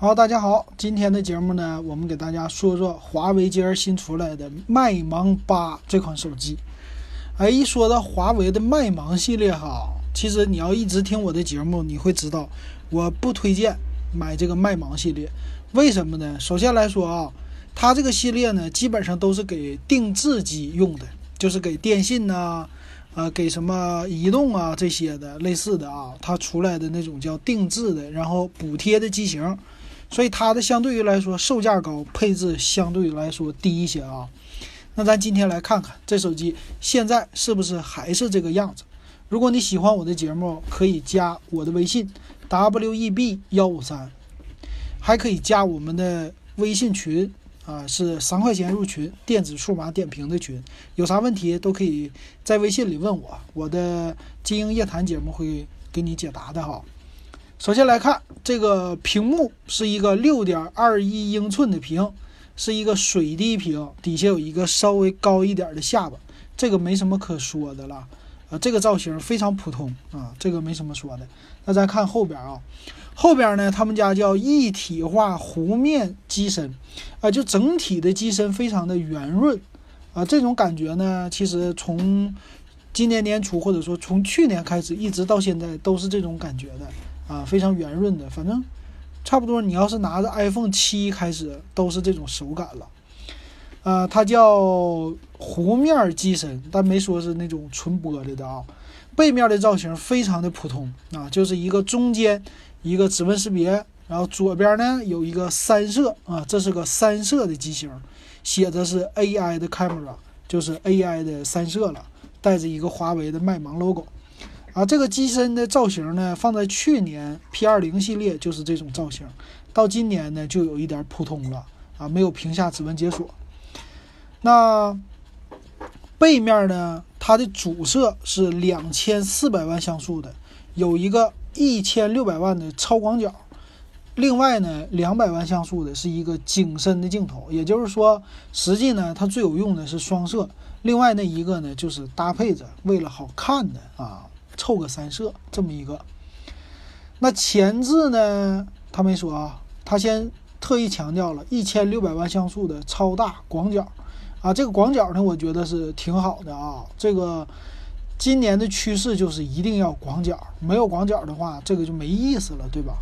好，大家好，今天的节目呢，我们给大家说说华为今儿新出来的麦芒八这款手机。哎，一说到华为的麦芒系列哈，其实你要一直听我的节目，你会知道我不推荐买这个麦芒系列。为什么呢？首先来说啊，它这个系列呢，基本上都是给定制机用的，就是给电信呐、呃，给什么移动啊这些的类似的啊，它出来的那种叫定制的，然后补贴的机型，所以它的相对于来说售价高，配置相对来说低一些啊。那咱今天来看看这手机现在是不是还是这个样子。如果你喜欢我的节目，可以加我的微信 w e b 幺五三，还可以加我们的微信群啊，是三块钱入群，电子数码点评的群，有啥问题都可以在微信里问我，我的精英夜谈节目会给你解答的哈。首先来看这个屏幕是一个六点二一英寸的屏，是一个水滴屏，底下有一个稍微高一点的下巴，这个没什么可说的了。啊，这个造型非常普通啊，这个没什么说的。那再看后边啊，后边呢，他们家叫一体化弧面机身，啊，就整体的机身非常的圆润，啊，这种感觉呢，其实从今年年初或者说从去年开始一直到现在都是这种感觉的，啊，非常圆润的，反正差不多你要是拿着 iPhone 七开始都是这种手感了。呃，它叫弧面机身，但没说是那种纯玻璃的啊。背面的造型非常的普通啊，就是一个中间一个指纹识别，然后左边呢有一个三摄啊，这是个三摄的机型，写的是 AI 的 camera，就是 AI 的三摄了，带着一个华为的麦芒 logo 啊。这个机身的造型呢，放在去年 P20 系列就是这种造型，到今年呢就有一点普通了啊，没有屏下指纹解锁。那背面呢？它的主摄是两千四百万像素的，有一个一千六百万的超广角，另外呢，两百万像素的是一个景深的镜头。也就是说，实际呢，它最有用的是双摄，另外那一个呢，就是搭配着为了好看的啊，凑个三摄这么一个。那前置呢，他没说啊，他先特意强调了一千六百万像素的超大广角。啊，这个广角呢，我觉得是挺好的啊。这个今年的趋势就是一定要广角，没有广角的话，这个就没意思了，对吧？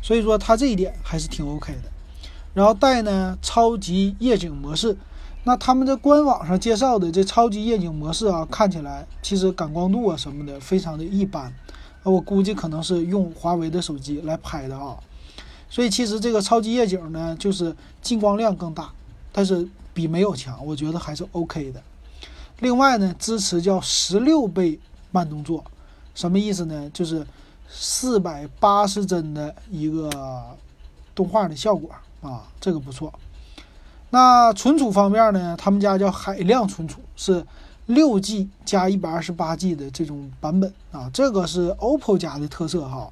所以说它这一点还是挺 OK 的。然后带呢超级夜景模式，那他们在官网上介绍的这超级夜景模式啊，看起来其实感光度啊什么的非常的一般。啊，我估计可能是用华为的手机来拍的啊。所以其实这个超级夜景呢，就是进光量更大，但是。比没有强，我觉得还是 OK 的。另外呢，支持叫十六倍慢动作，什么意思呢？就是四百八十帧的一个动画的效果啊，这个不错。那存储方面呢，他们家叫海量存储，是六 G 加一百二十八 G 的这种版本啊，这个是 OPPO 家的特色哈。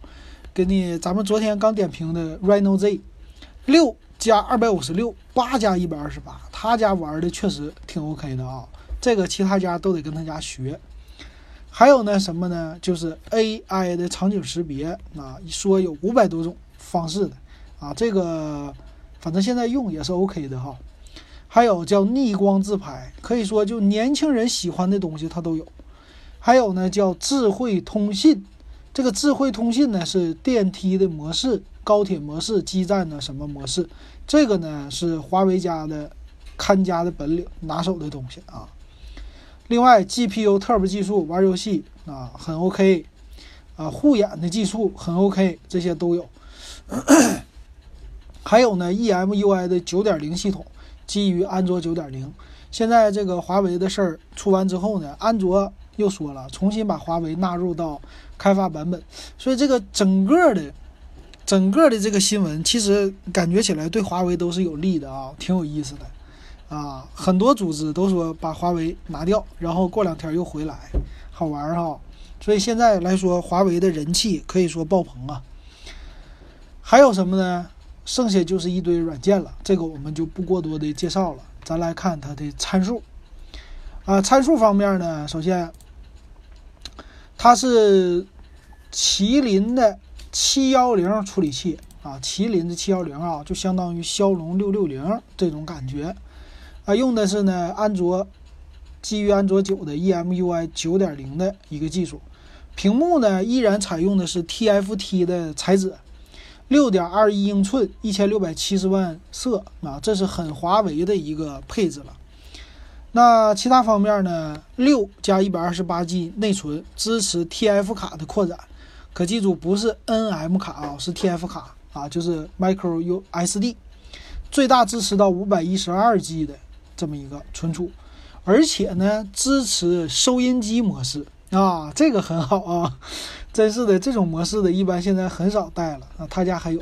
给你咱们昨天刚点评的 Reno Z 六。加二百五十六，八加一百二十八，他家玩的确实挺 OK 的啊。这个其他家都得跟他家学。还有呢，什么呢？就是 AI 的场景识别啊，说有五百多种方式的啊。这个反正现在用也是 OK 的哈。还有叫逆光自拍，可以说就年轻人喜欢的东西它都有。还有呢，叫智慧通信，这个智慧通信呢是电梯的模式。高铁模式、基站的什么模式？这个呢是华为家的看家的本领、拿手的东西啊。另外，GPU Turbo 技术玩游戏啊很 OK，啊护眼的技术很 OK，这些都有。还有呢，EMUI 的9.0系统基于安卓9.0。现在这个华为的事儿出完之后呢，安卓又说了重新把华为纳入到开发版本，所以这个整个的。整个的这个新闻其实感觉起来对华为都是有利的啊，挺有意思的啊。很多组织都说把华为拿掉，然后过两天又回来，好玩哈。所以现在来说，华为的人气可以说爆棚啊。还有什么呢？剩下就是一堆软件了，这个我们就不过多的介绍了。咱来看它的参数啊，参数方面呢，首先它是麒麟的。七幺零处理器啊，麒麟的七幺零啊，就相当于骁龙六六零这种感觉啊。用的是呢安卓基于安卓九的 EMUI 九点零的一个技术，屏幕呢依然采用的是 TFT 的材质，六点二一英寸，一千六百七十万色啊，这是很华为的一个配置了。那其他方面呢？六加一百二十八 G 内存，支持 TF 卡的扩展。可记住，不是 NM 卡啊，是 TF 卡啊，就是 Micro U S D，最大支持到五百一十二 G 的这么一个存储，而且呢，支持收音机模式啊，这个很好啊，真是的，这种模式的一般现在很少带了啊，他家还有。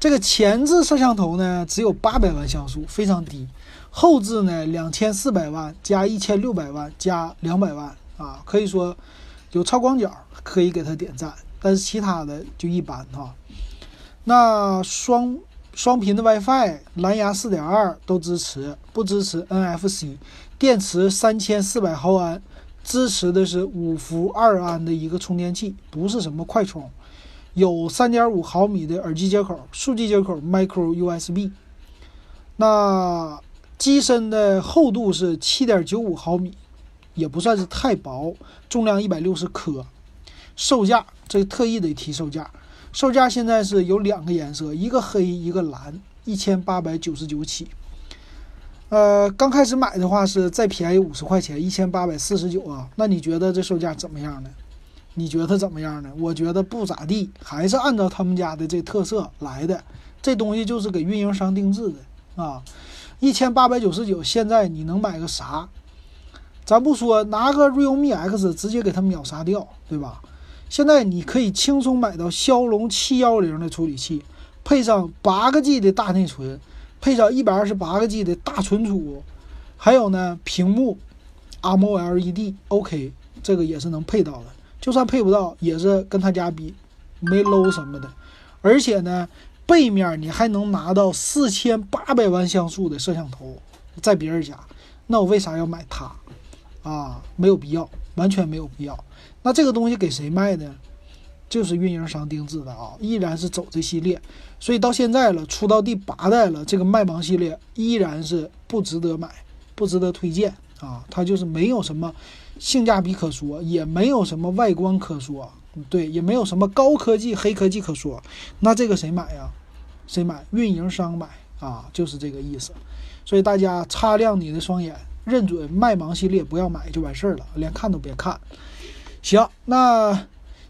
这个前置摄像头呢，只有八百万像素，非常低。后置呢，两千四百万加一千六百万加两百万啊，可以说有超广角，可以给它点赞。但是其他的就一般哈。那双双频的 WiFi、蓝牙四点二都支持，不支持 NFC。电池三千四百毫安，支持的是五伏二安的一个充电器，不是什么快充。有三点五毫米的耳机接口，数据接口 Micro USB。那机身的厚度是七点九五毫米，也不算是太薄，重量一百六十克。售价这特意得提售价，售价现在是有两个颜色，一个黑一个蓝，一千八百九十九起。呃，刚开始买的话是再便宜五十块钱，一千八百四十九啊。那你觉得这售价怎么样呢？你觉得怎么样呢？我觉得不咋地，还是按照他们家的这特色来的。这东西就是给运营商定制的啊，一千八百九十九。现在你能买个啥？咱不说拿个 realme X 直接给它秒杀掉，对吧？现在你可以轻松买到骁龙七幺零的处理器，配上八个 G 的大内存，配上一百二十八个 G 的大存储，还有呢屏幕 AMOLED，OK，这个也是能配到的。就算配不到，也是跟他家比没 low 什么的，而且呢，背面你还能拿到四千八百万像素的摄像头，在别人家，那我为啥要买它？啊，没有必要，完全没有必要。那这个东西给谁卖的？就是运营商定制的啊，依然是走这系列，所以到现在了，出到第八代了，这个麦芒系列依然是不值得买，不值得推荐啊，它就是没有什么。性价比可说，也没有什么外观可说，对，也没有什么高科技、黑科技可说。那这个谁买呀？谁买？运营商买啊，就是这个意思。所以大家擦亮你的双眼，认准麦芒系列，不要买就完事儿了，连看都别看。行，那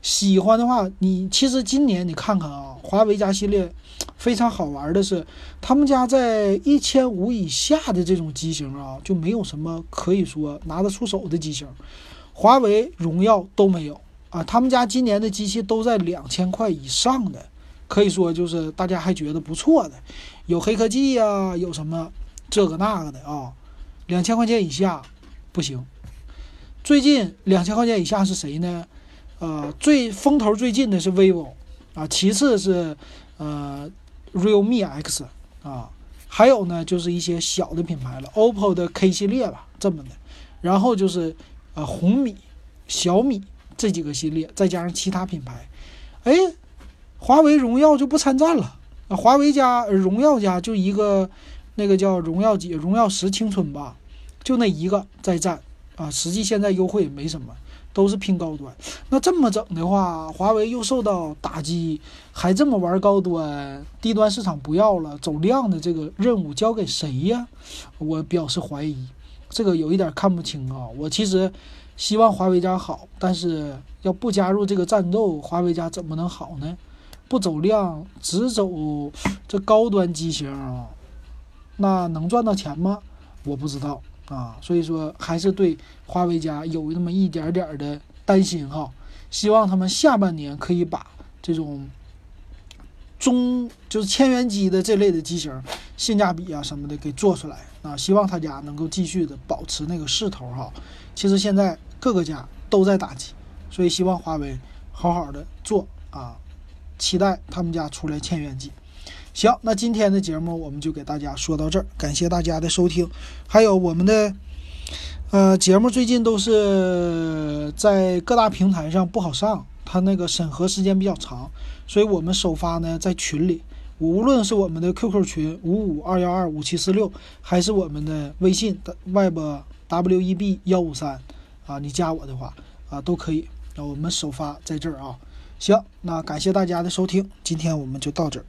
喜欢的话，你其实今年你看看啊，华为家系列。非常好玩的是，他们家在一千五以下的这种机型啊，就没有什么可以说拿得出手的机型，华为、荣耀都没有啊。他们家今年的机器都在两千块以上的，可以说就是大家还觉得不错的，有黑科技呀，有什么这个那个的啊。两千块钱以下不行。最近两千块钱以下是谁呢？呃，最风头最近的是 vivo 啊，其次是呃。realme X 啊，还有呢，就是一些小的品牌了，OPPO 的 K 系列吧，这么的，然后就是呃红米、小米这几个系列，再加上其他品牌，哎，华为、荣耀就不参战了啊，华为家、荣耀家就一个那个叫荣耀几、荣耀十青春吧，就那一个在战啊，实际现在优惠没什么。都是拼高端，那这么整的话，华为又受到打击，还这么玩高端，低端市场不要了，走量的这个任务交给谁呀？我表示怀疑，这个有一点看不清啊。我其实希望华为家好，但是要不加入这个战斗，华为家怎么能好呢？不走量，只走这高端机型，那能赚到钱吗？我不知道。啊，所以说还是对华为家有那么一点点的担心哈，希望他们下半年可以把这种中就是千元机的这类的机型性价比啊什么的给做出来啊，希望他家能够继续的保持那个势头哈。其实现在各个家都在打击，所以希望华为好好的做啊，期待他们家出来千元机。行，那今天的节目我们就给大家说到这儿，感谢大家的收听。还有我们的呃节目最近都是在各大平台上不好上，它那个审核时间比较长，所以我们首发呢在群里，无论是我们的 QQ 群五五二幺二五七四六，还是我们的微信的 web w e b 幺五三啊，你加我的话啊都可以。那我们首发在这儿啊，行，那感谢大家的收听，今天我们就到这儿。